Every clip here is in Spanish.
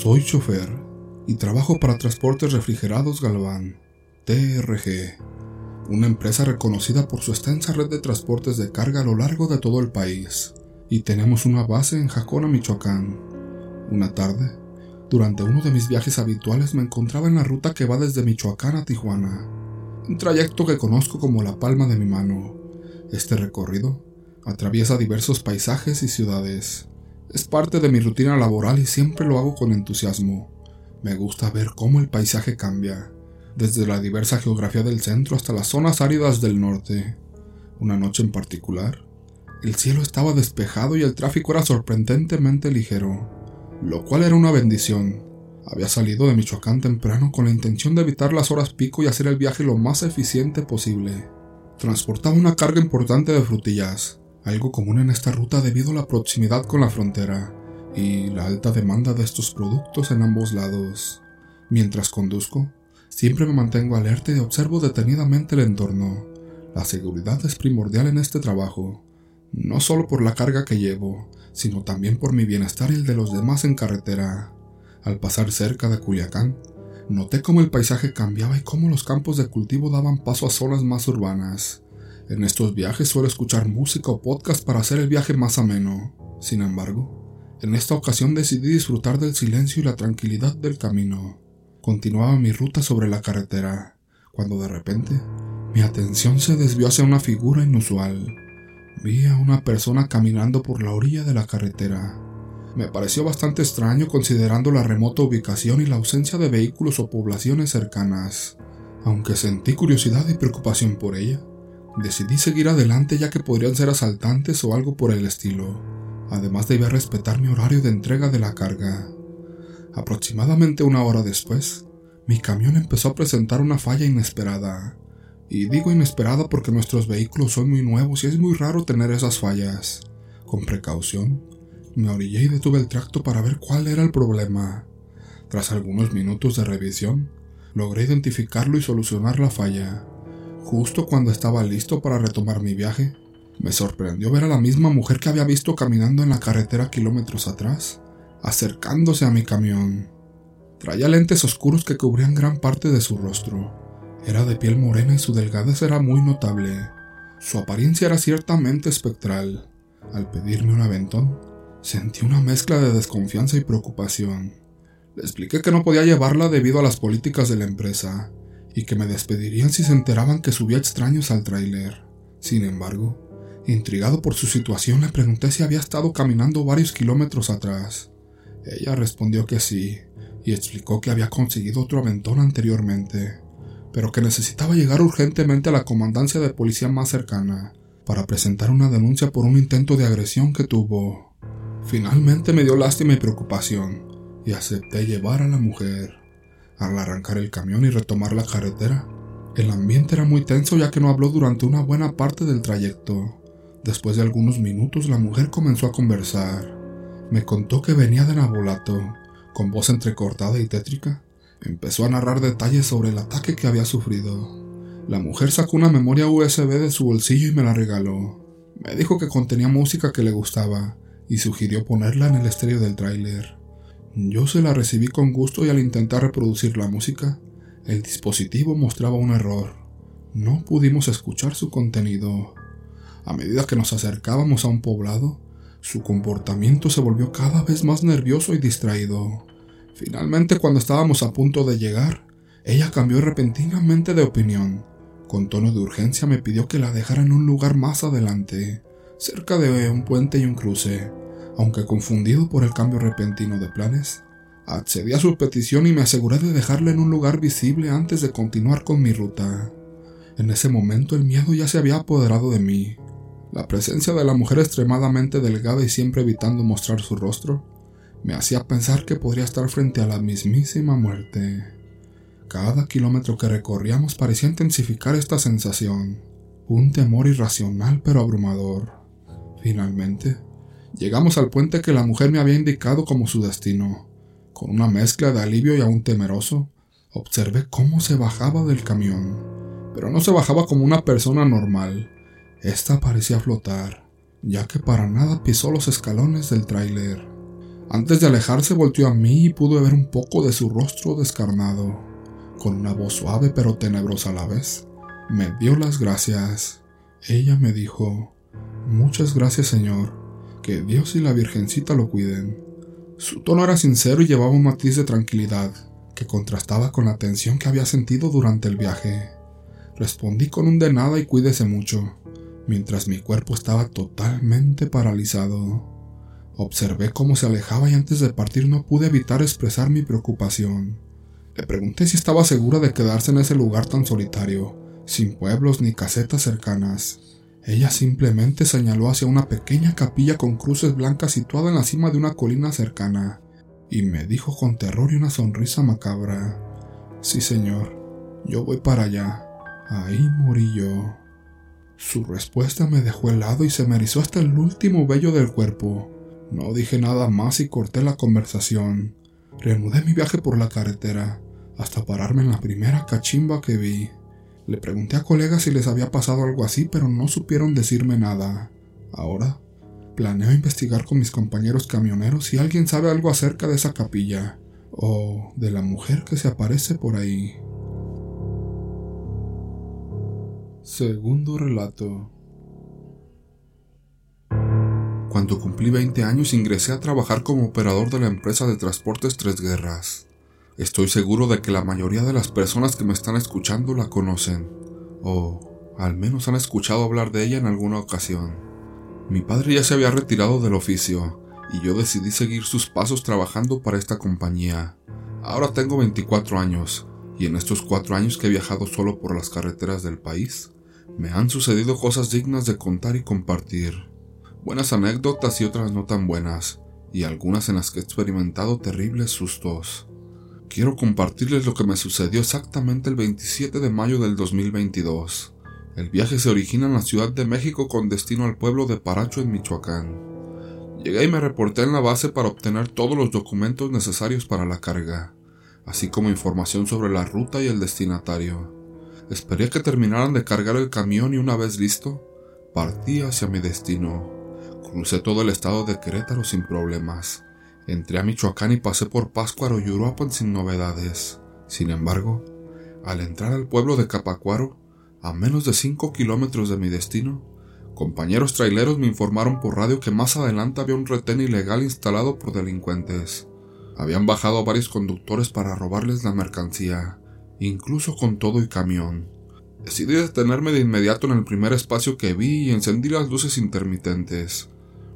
Soy chofer y trabajo para Transportes Refrigerados Galván, TRG, una empresa reconocida por su extensa red de transportes de carga a lo largo de todo el país, y tenemos una base en Jacona, Michoacán. Una tarde, durante uno de mis viajes habituales me encontraba en la ruta que va desde Michoacán a Tijuana, un trayecto que conozco como la palma de mi mano. Este recorrido atraviesa diversos paisajes y ciudades, es parte de mi rutina laboral y siempre lo hago con entusiasmo. Me gusta ver cómo el paisaje cambia, desde la diversa geografía del centro hasta las zonas áridas del norte. Una noche en particular, el cielo estaba despejado y el tráfico era sorprendentemente ligero, lo cual era una bendición. Había salido de Michoacán temprano con la intención de evitar las horas pico y hacer el viaje lo más eficiente posible. Transportaba una carga importante de frutillas, algo común en esta ruta debido a la proximidad con la frontera y la alta demanda de estos productos en ambos lados. Mientras conduzco, siempre me mantengo alerta y observo detenidamente el entorno. La seguridad es primordial en este trabajo, no solo por la carga que llevo, sino también por mi bienestar y el de los demás en carretera. Al pasar cerca de Culiacán, noté cómo el paisaje cambiaba y cómo los campos de cultivo daban paso a zonas más urbanas. En estos viajes suelo escuchar música o podcast para hacer el viaje más ameno. Sin embargo, en esta ocasión decidí disfrutar del silencio y la tranquilidad del camino. Continuaba mi ruta sobre la carretera, cuando de repente mi atención se desvió hacia una figura inusual. Vi a una persona caminando por la orilla de la carretera. Me pareció bastante extraño considerando la remota ubicación y la ausencia de vehículos o poblaciones cercanas, aunque sentí curiosidad y preocupación por ella. Decidí seguir adelante ya que podrían ser asaltantes o algo por el estilo. Además debía respetar mi horario de entrega de la carga. Aproximadamente una hora después, mi camión empezó a presentar una falla inesperada. Y digo inesperada porque nuestros vehículos son muy nuevos y es muy raro tener esas fallas. Con precaución, me orillé y detuve el tracto para ver cuál era el problema. Tras algunos minutos de revisión, logré identificarlo y solucionar la falla. Justo cuando estaba listo para retomar mi viaje, me sorprendió ver a la misma mujer que había visto caminando en la carretera kilómetros atrás, acercándose a mi camión. Traía lentes oscuros que cubrían gran parte de su rostro. Era de piel morena y su delgadez era muy notable. Su apariencia era ciertamente espectral. Al pedirme un aventón, sentí una mezcla de desconfianza y preocupación. Le expliqué que no podía llevarla debido a las políticas de la empresa, y que me despedirían si se enteraban que subía extraños al tráiler. Sin embargo, intrigado por su situación, le pregunté si había estado caminando varios kilómetros atrás. Ella respondió que sí, y explicó que había conseguido otro aventón anteriormente, pero que necesitaba llegar urgentemente a la comandancia de policía más cercana para presentar una denuncia por un intento de agresión que tuvo. Finalmente me dio lástima y preocupación, y acepté llevar a la mujer. Al arrancar el camión y retomar la carretera, el ambiente era muy tenso ya que no habló durante una buena parte del trayecto. Después de algunos minutos la mujer comenzó a conversar. Me contó que venía de Nabolato, con voz entrecortada y tétrica. Empezó a narrar detalles sobre el ataque que había sufrido. La mujer sacó una memoria USB de su bolsillo y me la regaló. Me dijo que contenía música que le gustaba y sugirió ponerla en el estéreo del tráiler. Yo se la recibí con gusto y al intentar reproducir la música, el dispositivo mostraba un error. No pudimos escuchar su contenido. A medida que nos acercábamos a un poblado, su comportamiento se volvió cada vez más nervioso y distraído. Finalmente, cuando estábamos a punto de llegar, ella cambió repentinamente de opinión. Con tono de urgencia me pidió que la dejara en un lugar más adelante, cerca de un puente y un cruce, aunque confundido por el cambio repentino de planes, accedí a su petición y me aseguré de dejarla en un lugar visible antes de continuar con mi ruta. En ese momento el miedo ya se había apoderado de mí. La presencia de la mujer extremadamente delgada y siempre evitando mostrar su rostro me hacía pensar que podría estar frente a la mismísima muerte. Cada kilómetro que recorríamos parecía intensificar esta sensación, un temor irracional pero abrumador. Finalmente, Llegamos al puente que la mujer me había indicado como su destino. Con una mezcla de alivio y aún temeroso, observé cómo se bajaba del camión. Pero no se bajaba como una persona normal. Esta parecía flotar, ya que para nada pisó los escalones del tráiler. Antes de alejarse volteó a mí y pude ver un poco de su rostro descarnado. Con una voz suave pero tenebrosa a la vez, me dio las gracias. Ella me dijo, Muchas gracias Señor, que Dios y la Virgencita lo cuiden. Su tono era sincero y llevaba un matiz de tranquilidad, que contrastaba con la tensión que había sentido durante el viaje. Respondí con un de nada y cuídese mucho, mientras mi cuerpo estaba totalmente paralizado. Observé cómo se alejaba y antes de partir no pude evitar expresar mi preocupación. Le pregunté si estaba segura de quedarse en ese lugar tan solitario, sin pueblos ni casetas cercanas. Ella simplemente señaló hacia una pequeña capilla con cruces blancas situada en la cima de una colina cercana, y me dijo con terror y una sonrisa macabra, Sí, señor, yo voy para allá. Ahí morí yo. Su respuesta me dejó helado y se me erizó hasta el último vello del cuerpo. No dije nada más y corté la conversación. Reanudé mi viaje por la carretera, hasta pararme en la primera cachimba que vi. Le pregunté a colegas si les había pasado algo así, pero no supieron decirme nada. Ahora Planeo investigar con mis compañeros camioneros si alguien sabe algo acerca de esa capilla o de la mujer que se aparece por ahí. Segundo relato. Cuando cumplí 20 años ingresé a trabajar como operador de la empresa de transportes Tres Guerras. Estoy seguro de que la mayoría de las personas que me están escuchando la conocen, o al menos han escuchado hablar de ella en alguna ocasión. Mi padre ya se había retirado del oficio y yo decidí seguir sus pasos trabajando para esta compañía. Ahora tengo 24 años y en estos cuatro años que he viajado solo por las carreteras del país, me han sucedido cosas dignas de contar y compartir. Buenas anécdotas y otras no tan buenas, y algunas en las que he experimentado terribles sustos. Quiero compartirles lo que me sucedió exactamente el 27 de mayo del 2022. El viaje se origina en la Ciudad de México con destino al pueblo de Paracho en Michoacán. Llegué y me reporté en la base para obtener todos los documentos necesarios para la carga, así como información sobre la ruta y el destinatario. Esperé que terminaran de cargar el camión y una vez listo, partí hacia mi destino. Crucé todo el estado de Querétaro sin problemas. Entré a Michoacán y pasé por Páscuaro y Uruapan sin novedades. Sin embargo, al entrar al pueblo de Capacuaro, a menos de 5 kilómetros de mi destino, compañeros traileros me informaron por radio que más adelante había un retén ilegal instalado por delincuentes. Habían bajado varios conductores para robarles la mercancía, incluso con todo y camión. Decidí detenerme de inmediato en el primer espacio que vi y encendí las luces intermitentes.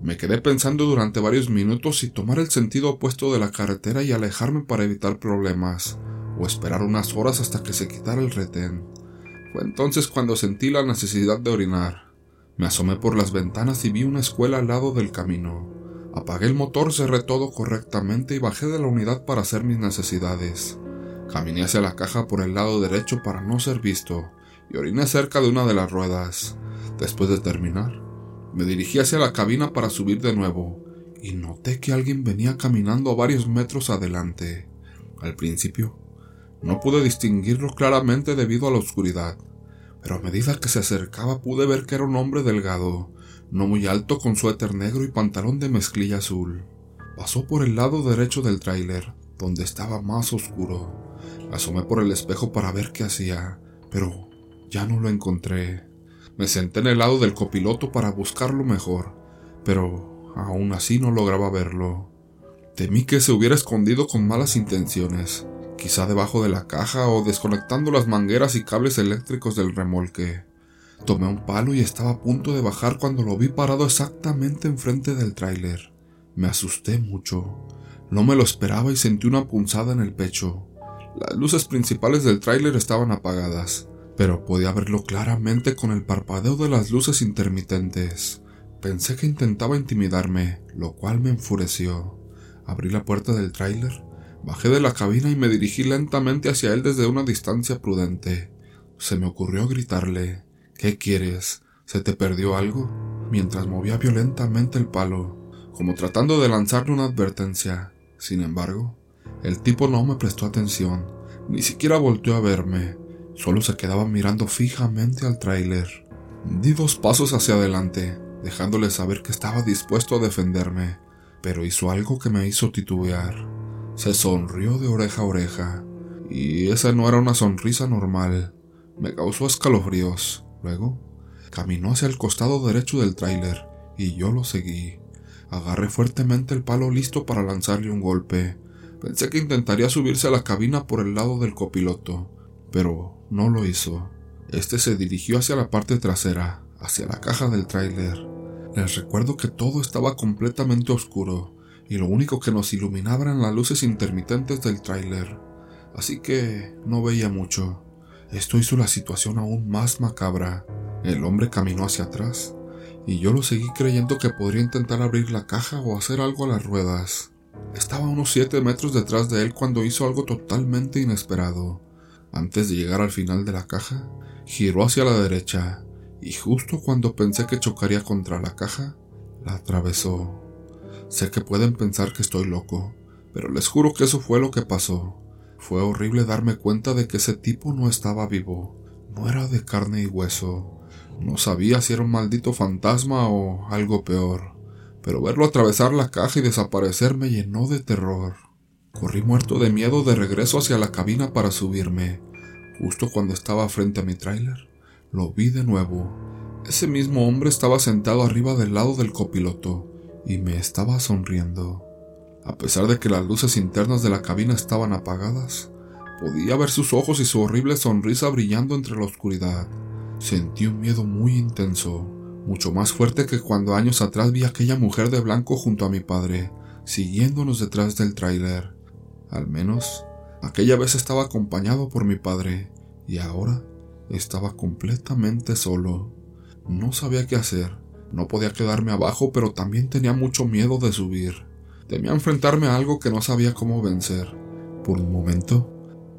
Me quedé pensando durante varios minutos si tomar el sentido opuesto de la carretera y alejarme para evitar problemas, o esperar unas horas hasta que se quitara el retén. Fue entonces cuando sentí la necesidad de orinar. Me asomé por las ventanas y vi una escuela al lado del camino. Apagué el motor, cerré todo correctamente y bajé de la unidad para hacer mis necesidades. Caminé hacia la caja por el lado derecho para no ser visto y oriné cerca de una de las ruedas. Después de terminar, me dirigí hacia la cabina para subir de nuevo y noté que alguien venía caminando a varios metros adelante. Al principio no pude distinguirlo claramente debido a la oscuridad, pero a medida que se acercaba pude ver que era un hombre delgado, no muy alto con suéter negro y pantalón de mezclilla azul. Pasó por el lado derecho del tráiler, donde estaba más oscuro. Asomé por el espejo para ver qué hacía, pero ya no lo encontré. Me senté en el lado del copiloto para buscarlo mejor, pero aún así no lograba verlo. Temí que se hubiera escondido con malas intenciones, quizá debajo de la caja o desconectando las mangueras y cables eléctricos del remolque. Tomé un palo y estaba a punto de bajar cuando lo vi parado exactamente enfrente del tráiler. Me asusté mucho. No me lo esperaba y sentí una punzada en el pecho. Las luces principales del tráiler estaban apagadas, pero podía verlo claramente con el parpadeo de las luces intermitentes. Pensé que intentaba intimidarme, lo cual me enfureció. Abrí la puerta del tráiler Bajé de la cabina y me dirigí lentamente hacia él desde una distancia prudente. Se me ocurrió gritarle ¿Qué quieres? ¿Se te perdió algo? mientras movía violentamente el palo, como tratando de lanzarle una advertencia. Sin embargo, el tipo no me prestó atención, ni siquiera volteó a verme, solo se quedaba mirando fijamente al tráiler. Di dos pasos hacia adelante, dejándole saber que estaba dispuesto a defenderme, pero hizo algo que me hizo titubear. Se sonrió de oreja a oreja, y esa no era una sonrisa normal. Me causó escalofríos. Luego, caminó hacia el costado derecho del tráiler, y yo lo seguí. Agarré fuertemente el palo listo para lanzarle un golpe. Pensé que intentaría subirse a la cabina por el lado del copiloto, pero no lo hizo. Este se dirigió hacia la parte trasera, hacia la caja del tráiler. Les recuerdo que todo estaba completamente oscuro y lo único que nos iluminaba eran las luces intermitentes del tráiler, así que no veía mucho. Esto hizo la situación aún más macabra. El hombre caminó hacia atrás y yo lo seguí creyendo que podría intentar abrir la caja o hacer algo a las ruedas. Estaba a unos 7 metros detrás de él cuando hizo algo totalmente inesperado. Antes de llegar al final de la caja, giró hacia la derecha y justo cuando pensé que chocaría contra la caja, la atravesó. Sé que pueden pensar que estoy loco, pero les juro que eso fue lo que pasó. Fue horrible darme cuenta de que ese tipo no estaba vivo, no era de carne y hueso. No sabía si era un maldito fantasma o algo peor, pero verlo atravesar la caja y desaparecer me llenó de terror. Corrí muerto de miedo de regreso hacia la cabina para subirme. Justo cuando estaba frente a mi tráiler, lo vi de nuevo. Ese mismo hombre estaba sentado arriba del lado del copiloto y me estaba sonriendo. A pesar de que las luces internas de la cabina estaban apagadas, podía ver sus ojos y su horrible sonrisa brillando entre la oscuridad. Sentí un miedo muy intenso, mucho más fuerte que cuando años atrás vi a aquella mujer de blanco junto a mi padre, siguiéndonos detrás del tráiler. Al menos, aquella vez estaba acompañado por mi padre, y ahora estaba completamente solo. No sabía qué hacer. No podía quedarme abajo, pero también tenía mucho miedo de subir. Temía enfrentarme a algo que no sabía cómo vencer. Por un momento,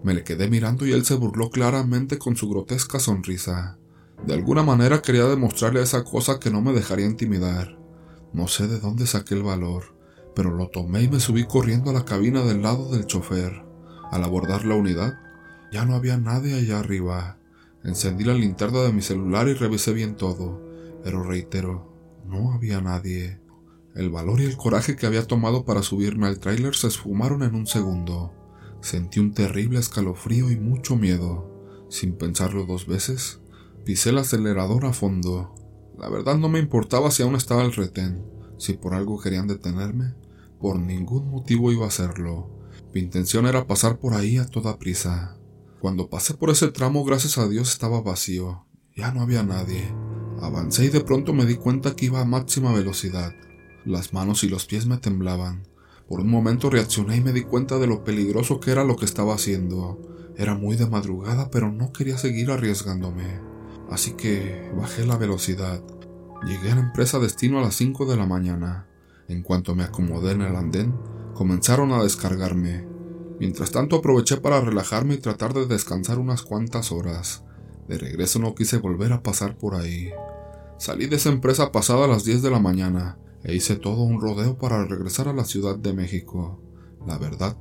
me le quedé mirando y él se burló claramente con su grotesca sonrisa. De alguna manera quería demostrarle esa cosa que no me dejaría intimidar. No sé de dónde saqué el valor, pero lo tomé y me subí corriendo a la cabina del lado del chofer. Al abordar la unidad, ya no había nadie allá arriba. Encendí la linterna de mi celular y revisé bien todo, pero reitero, no había nadie. El valor y el coraje que había tomado para subirme al tráiler se esfumaron en un segundo. Sentí un terrible escalofrío y mucho miedo. Sin pensarlo dos veces, Pisé el acelerador a fondo. La verdad no me importaba si aún estaba el retén. Si por algo querían detenerme, por ningún motivo iba a hacerlo. Mi intención era pasar por ahí a toda prisa. Cuando pasé por ese tramo, gracias a Dios estaba vacío. Ya no había nadie. Avancé y de pronto me di cuenta que iba a máxima velocidad. Las manos y los pies me temblaban. Por un momento reaccioné y me di cuenta de lo peligroso que era lo que estaba haciendo. Era muy de madrugada, pero no quería seguir arriesgándome así que bajé la velocidad. Llegué a la empresa destino a las 5 de la mañana. En cuanto me acomodé en el andén, comenzaron a descargarme. Mientras tanto aproveché para relajarme y tratar de descansar unas cuantas horas. De regreso no quise volver a pasar por ahí. Salí de esa empresa pasada a las 10 de la mañana e hice todo un rodeo para regresar a la Ciudad de México. La verdad,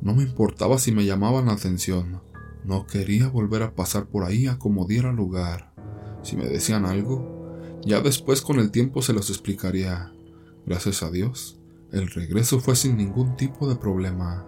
no me importaba si me llamaban la atención. No quería volver a pasar por ahí a como diera lugar. Si me decían algo, ya después con el tiempo se los explicaría. Gracias a Dios, el regreso fue sin ningún tipo de problema.